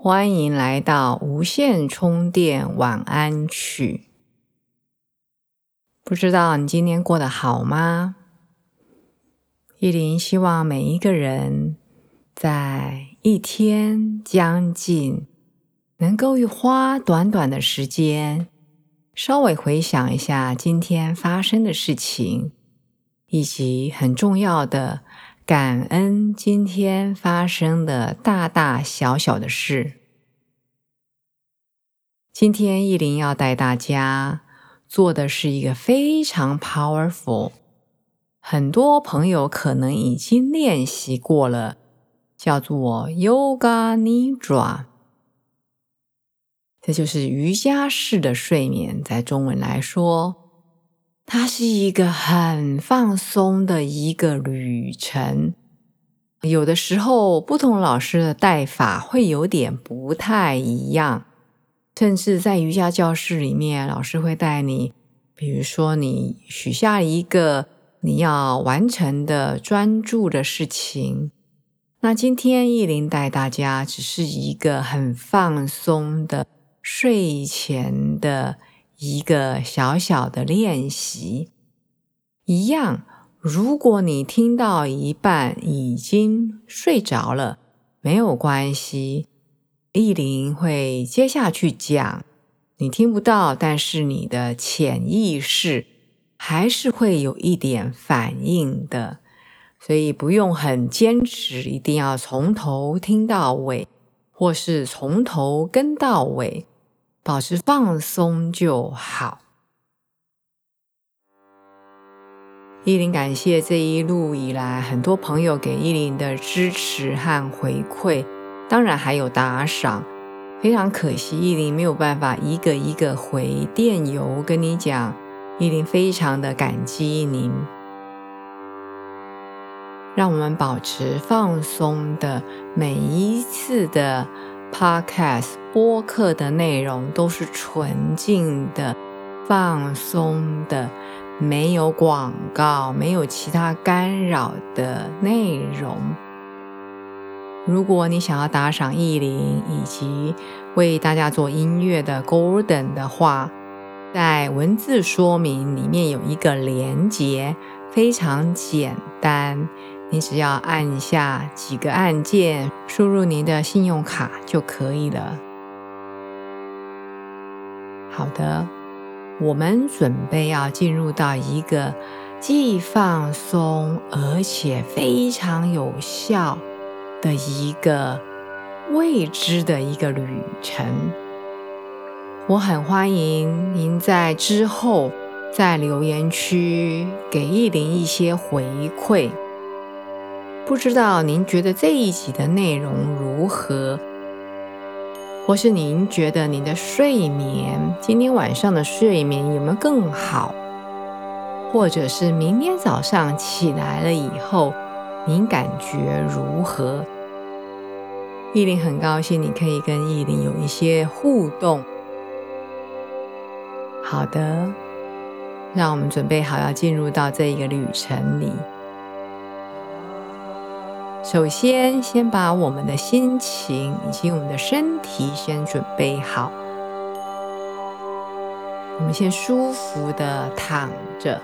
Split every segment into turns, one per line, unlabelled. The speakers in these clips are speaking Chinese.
欢迎来到无线充电晚安曲。不知道你今天过得好吗？依林希望每一个人在一天将近能够花短短的时间，稍微回想一下今天发生的事情，以及很重要的。感恩今天发生的大大小小的事。今天意林要带大家做的是一个非常 powerful，很多朋友可能已经练习过了，叫做 Yoga Nidra。这就是瑜伽式的睡眠，在中文来说。它是一个很放松的一个旅程，有的时候不同老师的带法会有点不太一样，甚至在瑜伽教室里面，老师会带你，比如说你许下一个你要完成的专注的事情，那今天意林带大家只是一个很放松的睡前的。一个小小的练习，一样。如果你听到一半已经睡着了，没有关系，意林会接下去讲。你听不到，但是你的潜意识还是会有一点反应的，所以不用很坚持，一定要从头听到尾，或是从头跟到尾。保持放松就好。依林感谢这一路以来很多朋友给依林的支持和回馈，当然还有打赏。非常可惜，依林没有办法一个一个回电邮跟你讲，依林非常的感激您。让我们保持放松的每一次的。Podcast 播客的内容都是纯净的、放松的，没有广告、没有其他干扰的内容。如果你想要打赏意林以及为大家做音乐的 Golden 的话，在文字说明里面有一个连接，非常简单。你只要按下几个按键，输入您的信用卡就可以了。好的，我们准备要进入到一个既放松而且非常有效的一个未知的一个旅程。我很欢迎您在之后在留言区给意林一些回馈。不知道您觉得这一集的内容如何，或是您觉得您的睡眠今天晚上的睡眠有没有更好，或者是明天早上起来了以后，您感觉如何？意林很高兴你可以跟意林有一些互动。好的，让我们准备好要进入到这一个旅程里。首先，先把我们的心情以及我们的身体先准备好。我们先舒服的躺着，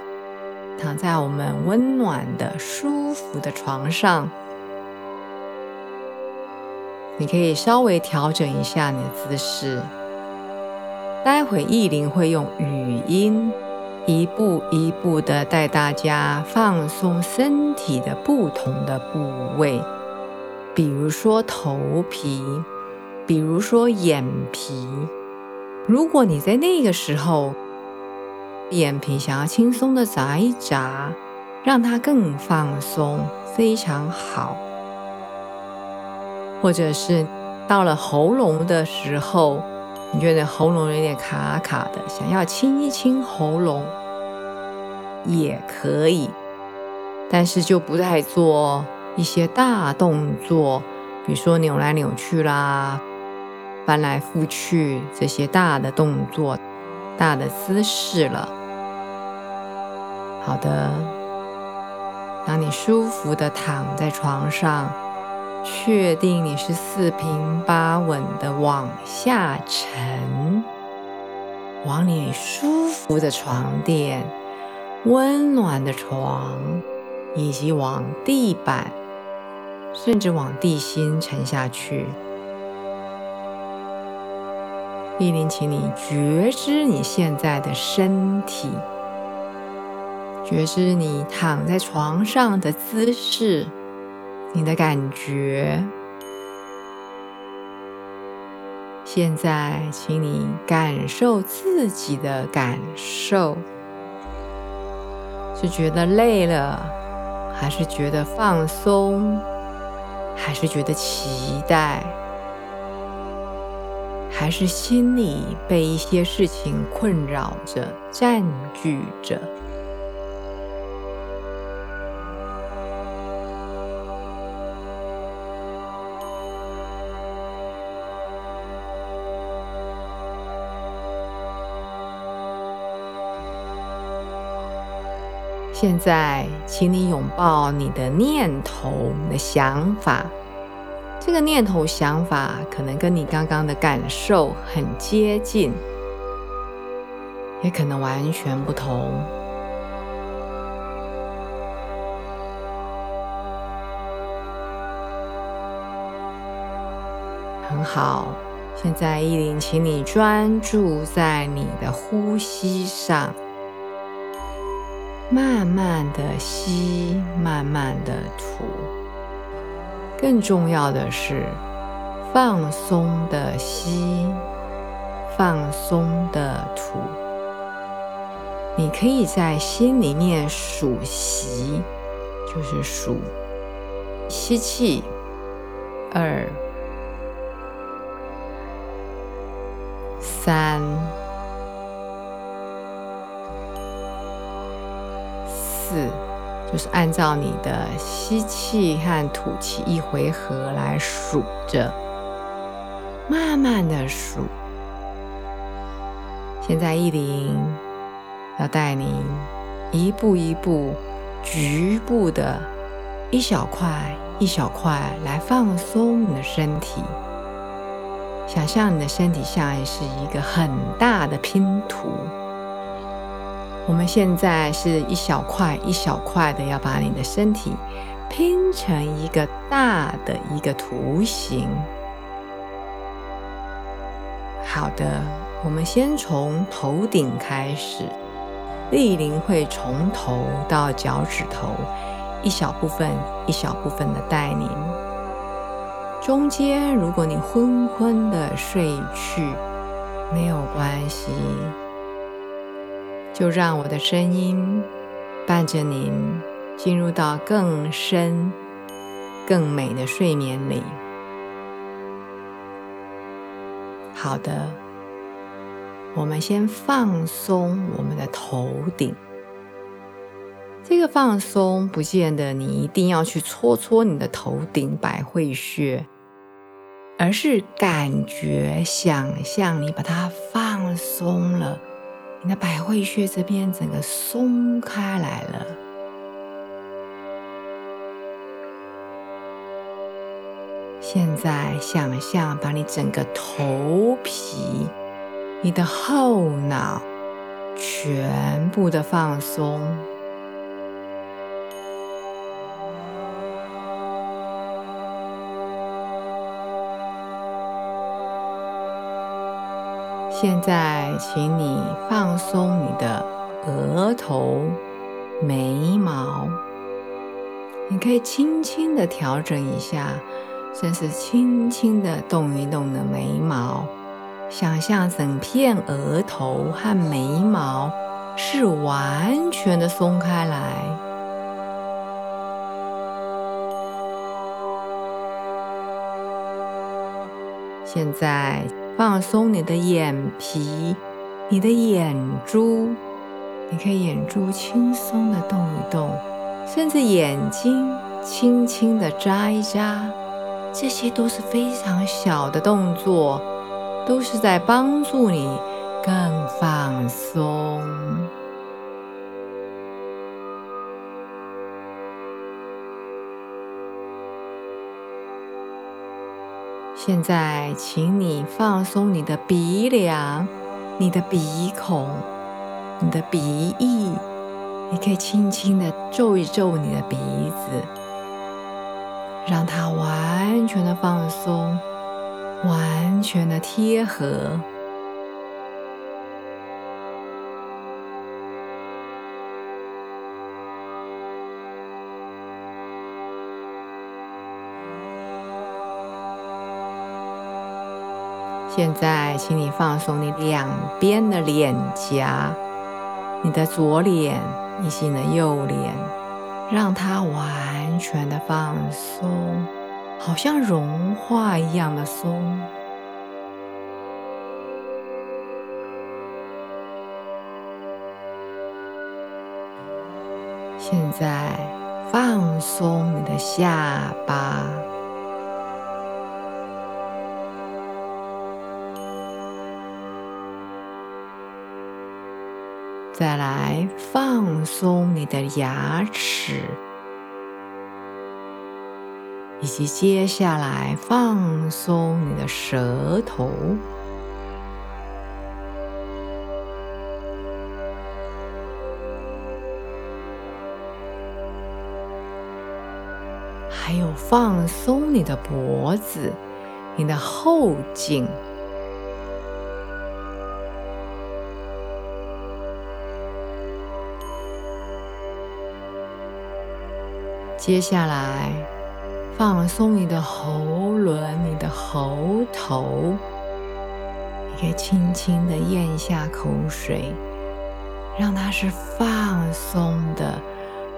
躺在我们温暖的、舒服的床上。你可以稍微调整一下你的姿势。待会意林会用语音。一步一步的带大家放松身体的不同的部位，比如说头皮，比如说眼皮。如果你在那个时候眼皮想要轻松的眨一眨，让它更放松，非常好。或者是到了喉咙的时候，你觉得喉咙有点卡卡的，想要清一清喉咙也可以，但是就不再做一些大动作，比如说扭来扭去啦、翻来覆去这些大的动作、大的姿势了。好的，当你舒服的躺在床上。确定你是四平八稳的往下沉，往你舒服的床垫、温暖的床，以及往地板，甚至往地心沉下去。丽玲，请你觉知你现在的身体，觉知你躺在床上的姿势。你的感觉，现在，请你感受自己的感受，是觉得累了，还是觉得放松，还是觉得期待，还是心里被一些事情困扰着、占据着？现在，请你拥抱你的念头、你的想法。这个念头、想法可能跟你刚刚的感受很接近，也可能完全不同。很好，现在依琳，请你专注在你的呼吸上。慢慢的吸，慢慢的吐。更重要的是，放松的吸，放松的吐。你可以在心里面数息，就是数吸气，二、三。四，就是按照你的吸气和吐气一回合来数着，慢慢的数。现在意林要带你一步一步、局部的一小块一小块来放松你的身体，想象你的身体像是一个很大的拼图。我们现在是一小块一小块的，要把你的身体拼成一个大的一个图形。好的，我们先从头顶开始，丽玲会从头到脚趾头一小部分一小部分的带您。中间如果你昏昏的睡去，没有关系。就让我的声音伴着您进入到更深、更美的睡眠里。好的，我们先放松我们的头顶。这个放松不见得你一定要去搓搓你的头顶百会穴，而是感觉、想象你把它放松了。你的百会穴这边整个松开来了。现在想象把你整个头皮、你的后脑全部的放松。现在，请你放松你的额头、眉毛。你可以轻轻的调整一下，甚至轻轻的动一动的眉毛，想象整片额头和眉毛是完全的松开来。现在放松你的眼皮、你的眼珠，你可以眼珠轻松地动一动，甚至眼睛轻轻的眨一眨，这些都是非常小的动作，都是在帮助你更放松。现在，请你放松你的鼻梁、你的鼻孔、你的鼻翼，你可以轻轻的皱一皱你的鼻子，让它完全的放松，完全的贴合。现在，请你放松你两边的脸颊，你的左脸以及你的右脸，让它完全的放松，好像融化一样的松。现在，放松你的下巴。再来放松你的牙齿，以及接下来放松你的舌头，还有放松你的脖子、你的后颈。接下来，放松你的喉轮、你的喉头，你可以轻轻的咽一下口水，让它是放松的、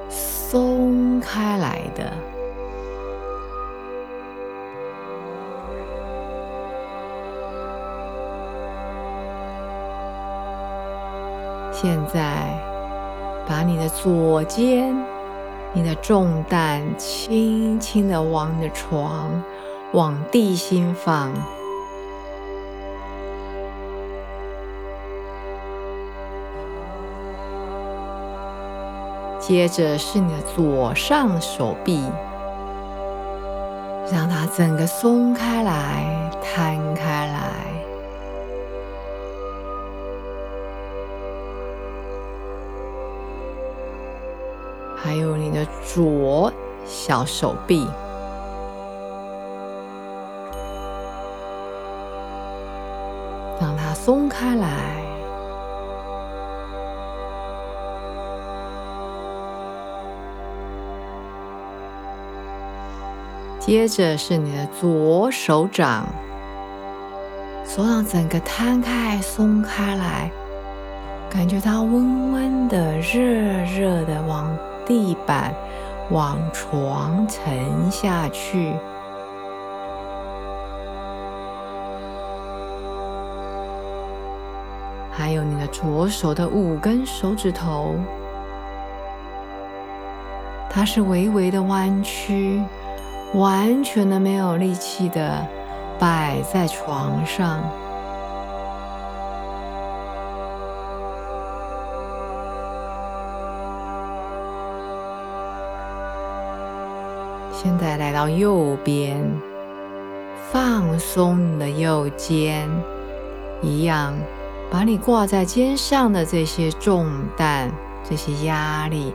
松开来的。现在，把你的左肩。你的重担轻轻的往你的床、往地心放，接着是你的左上手臂，让它整个松开来、摊开来。有你的左小手臂，让它松开来。接着是你的左手掌，手掌整个摊开、松开来，感觉它温温的、热热的往。地板往床沉下去，还有你的左手的五根手指头，它是微微的弯曲，完全的没有力气的摆在床上。现在来到右边，放松你的右肩，一样把你挂在肩上的这些重担、这些压力，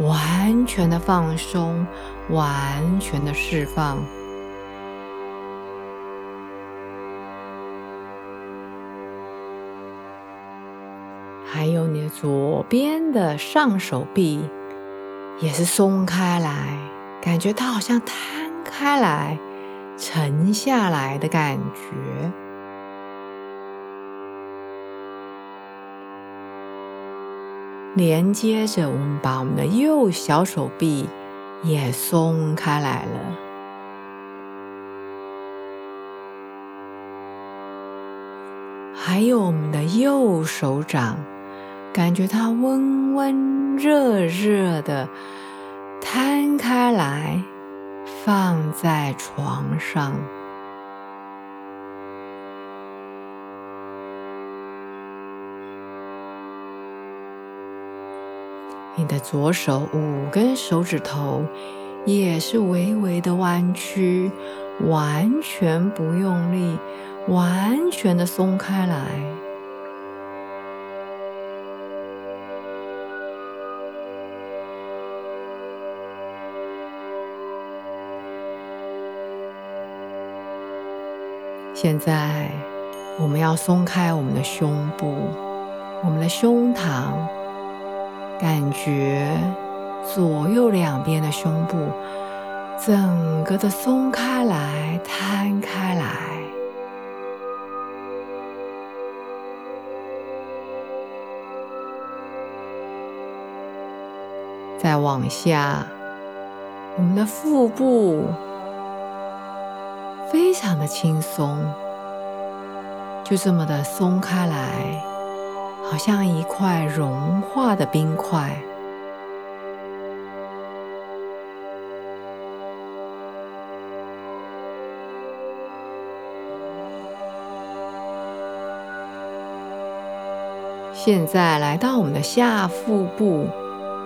完全的放松，完全的释放。还有你的左边的上手臂，也是松开来。感觉它好像摊开来、沉下来的感觉。连接着，我们把我们的右小手臂也松开来了。还有我们的右手掌，感觉它温温热热的开来，放在床上。你的左手五根手指头也是微微的弯曲，完全不用力，完全的松开来。现在我们要松开我们的胸部，我们的胸膛。感觉左右两边的胸部整个的松开来、摊开来，再往下，我们的腹部非常的轻松，就这么的松开来。好像一块融化的冰块。现在来到我们的下腹部，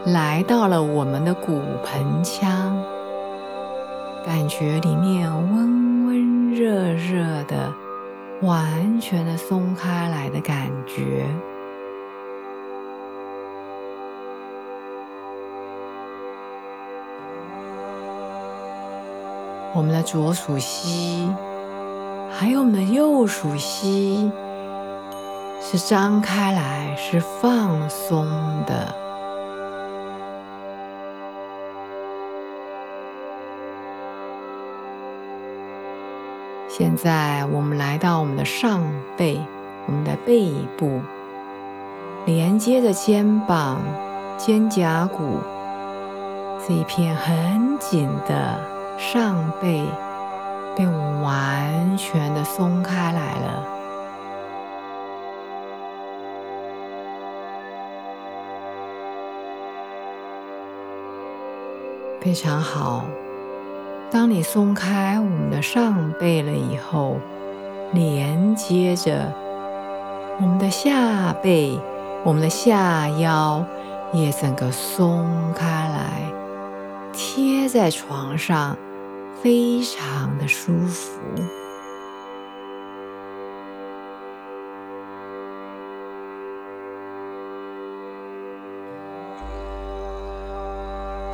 来到了我们的骨盆腔，感觉里面温热热的，完全的松开来的感觉。我们的左属膝，还有我们的右属膝，是张开来，是放松的。现在我们来到我们的上背，我们的背部，连接着肩膀、肩胛骨这一片很紧的。上背被我们完全的松开来了，非常好。当你松开我们的上背了以后，连接着我们的下背，我们的下腰也整个松开来，贴在床上。非常的舒服。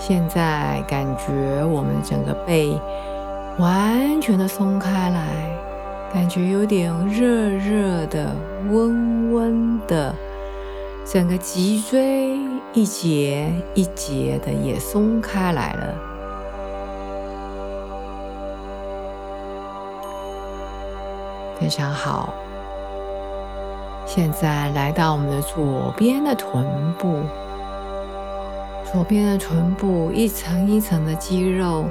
现在感觉我们整个背完全的松开来，感觉有点热热的、温温的，整个脊椎一节一节的也松开来了。非常好。现在来到我们的左边的臀部，左边的臀部一层一层的肌肉，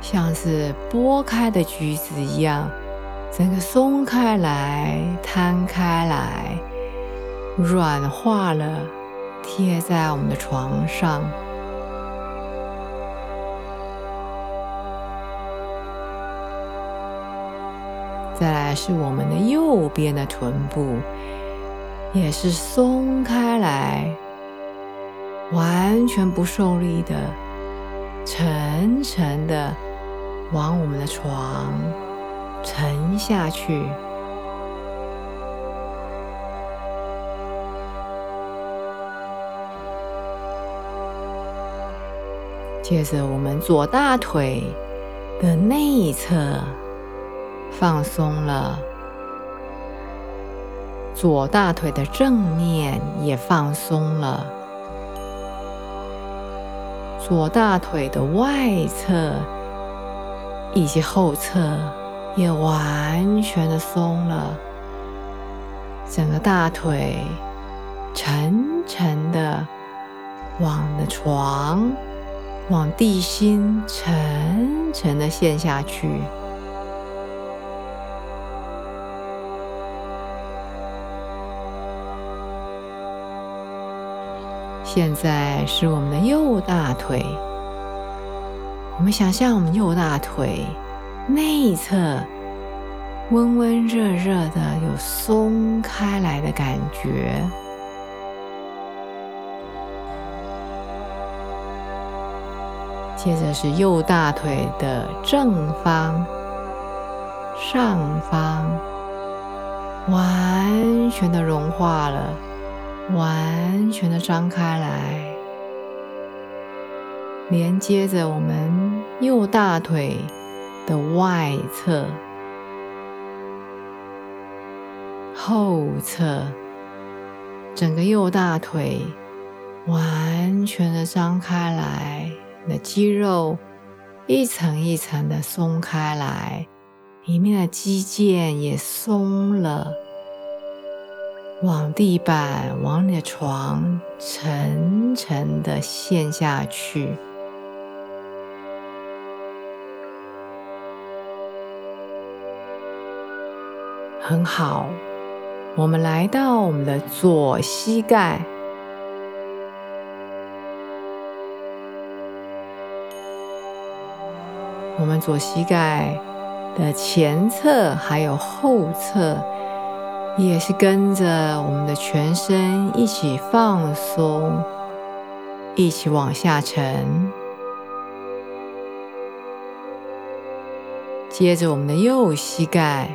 像是剥开的橘子一样，整个松开来、摊开来、软化了，贴在我们的床上。再来是我们的右边的臀部，也是松开来，完全不受力的，沉沉的往我们的床沉下去。接着，我们左大腿的内侧。放松了，左大腿的正面也放松了，左大腿的外侧以及后侧也完全的松了，整个大腿沉沉的往的床往地心沉沉的陷下去。现在是我们的右大腿。我们想象我们右大腿内侧温温热热的，有松开来的感觉。接着是右大腿的正方、上方，完全的融化了，完全的张开来。连接着我们右大腿的外侧、后侧，整个右大腿完全的张开来，你的肌肉一层一层的松开来，里面的肌腱也松了，往地板、往你的床沉沉的陷下去。很好，我们来到我们的左膝盖，我们左膝盖的前侧还有后侧，也是跟着我们的全身一起放松，一起往下沉。接着我们的右膝盖。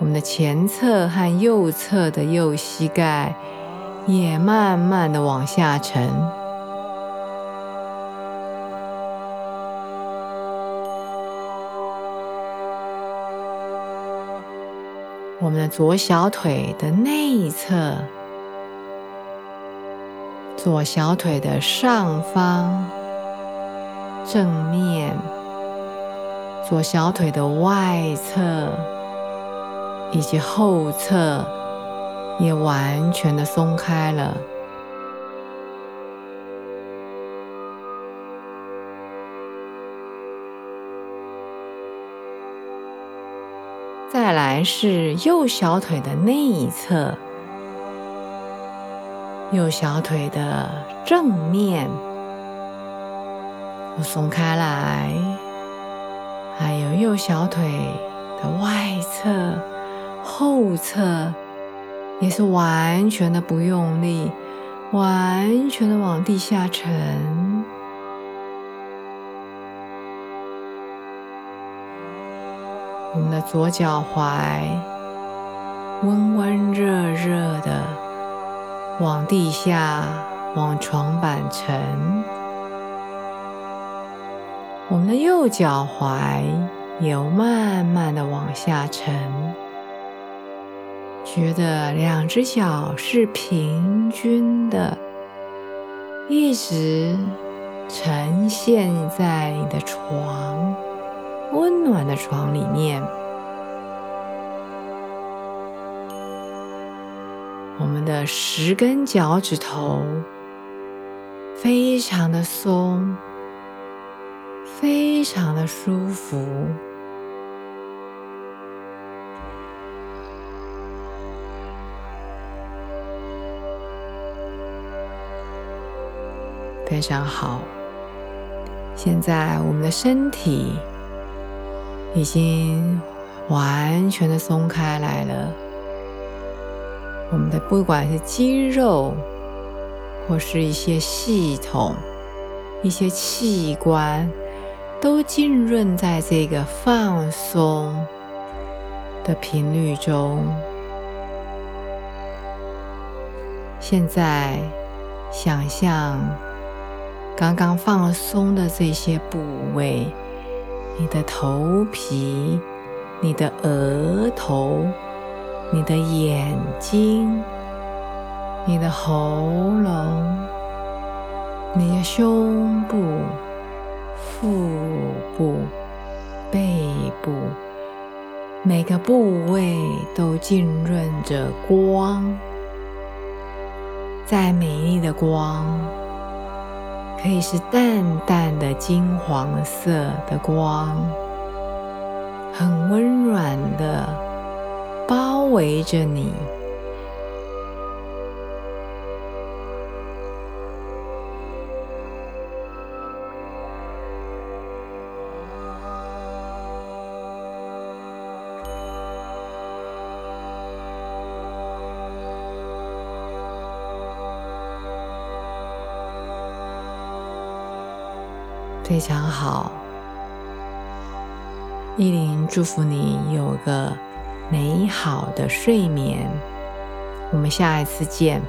我们的前侧和右侧的右膝盖也慢慢的往下沉。我们的左小腿的内侧、左小腿的上方、正面、左小腿的外侧。以及后侧也完全的松开了。再来是右小腿的内侧，右小腿的正面，我松开来，还有右小腿的外侧。后侧也是完全的不用力，完全的往地下沉。我们的左脚踝温温热热的往地下、往床板沉。我们的右脚踝也慢慢的往下沉。觉得两只脚是平均的，一直呈现在你的床温暖的床里面。我们的十根脚趾头非常的松，非常的舒服。非常好，现在我们的身体已经完全的松开来了。我们的不管是肌肉，或是一些系统、一些器官，都浸润在这个放松的频率中。现在想象。刚刚放松的这些部位，你的头皮、你的额头、你的眼睛、你的喉咙、你的胸部、腹部、背部，每个部位都浸润着光，在美丽的光。可以是淡淡的金黄色的光，很温暖的包围着你。非常好。依琳祝福你有个美好的睡眠。我们下一次见。